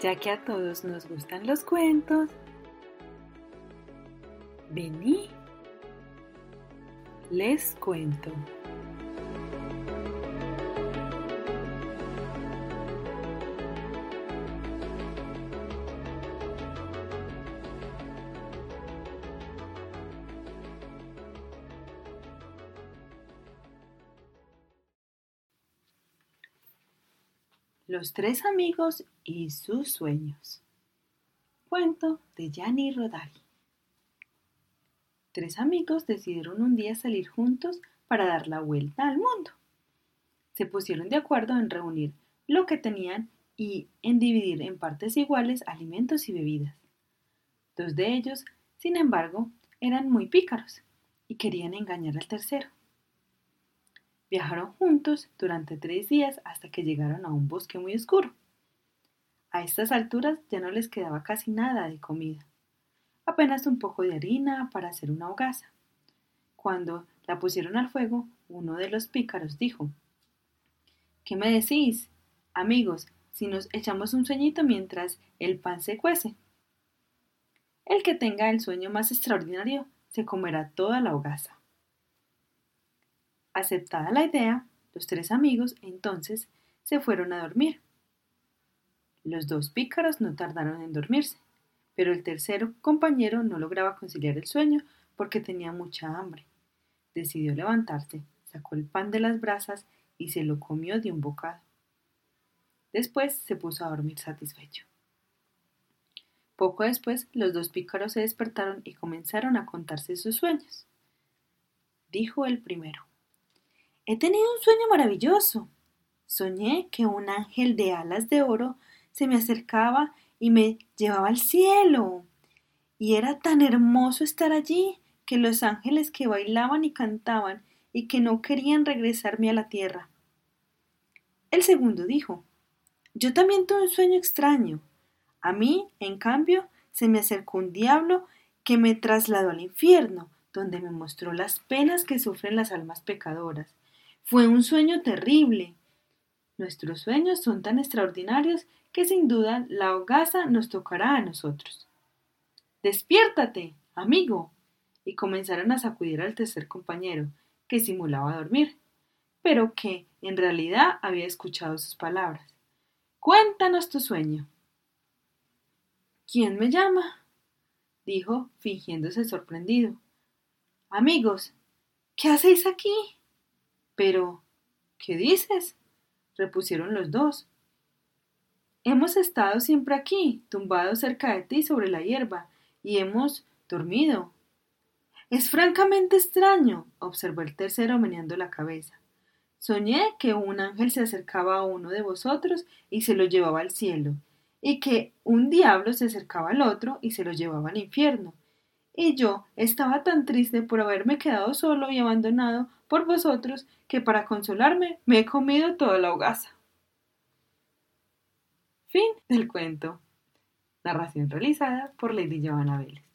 Ya que a todos nos gustan los cuentos, vení, les cuento. Los tres amigos y sus sueños. Cuento de Gianni Rodari. Tres amigos decidieron un día salir juntos para dar la vuelta al mundo. Se pusieron de acuerdo en reunir lo que tenían y en dividir en partes iguales alimentos y bebidas. Dos de ellos, sin embargo, eran muy pícaros y querían engañar al tercero. Viajaron juntos durante tres días hasta que llegaron a un bosque muy oscuro. A estas alturas ya no les quedaba casi nada de comida, apenas un poco de harina para hacer una hogaza. Cuando la pusieron al fuego, uno de los pícaros dijo ¿Qué me decís, amigos, si nos echamos un sueñito mientras el pan se cuece? El que tenga el sueño más extraordinario se comerá toda la hogaza. Aceptada la idea, los tres amigos entonces se fueron a dormir. Los dos pícaros no tardaron en dormirse, pero el tercero compañero no lograba conciliar el sueño porque tenía mucha hambre. Decidió levantarse, sacó el pan de las brasas y se lo comió de un bocado. Después se puso a dormir satisfecho. Poco después, los dos pícaros se despertaron y comenzaron a contarse sus sueños. Dijo el primero. He tenido un sueño maravilloso. Soñé que un ángel de alas de oro se me acercaba y me llevaba al cielo. Y era tan hermoso estar allí que los ángeles que bailaban y cantaban y que no querían regresarme a la tierra. El segundo dijo Yo también tuve un sueño extraño. A mí, en cambio, se me acercó un diablo que me trasladó al infierno, donde me mostró las penas que sufren las almas pecadoras fue un sueño terrible. Nuestros sueños son tan extraordinarios que sin duda la hogaza nos tocará a nosotros. Despiértate, amigo. Y comenzaron a sacudir al tercer compañero, que simulaba dormir, pero que en realidad había escuchado sus palabras. Cuéntanos tu sueño. ¿Quién me llama? dijo, fingiéndose sorprendido. Amigos, ¿qué hacéis aquí? Pero, ¿qué dices? repusieron los dos. Hemos estado siempre aquí, tumbados cerca de ti sobre la hierba, y hemos dormido. Es francamente extraño, observó el tercero meneando la cabeza. Soñé que un ángel se acercaba a uno de vosotros y se lo llevaba al cielo, y que un diablo se acercaba al otro y se lo llevaba al infierno. Y yo estaba tan triste por haberme quedado solo y abandonado por vosotros que para consolarme me he comido toda la hogaza. Fin del cuento. Narración realizada por Lady Joanna Vélez.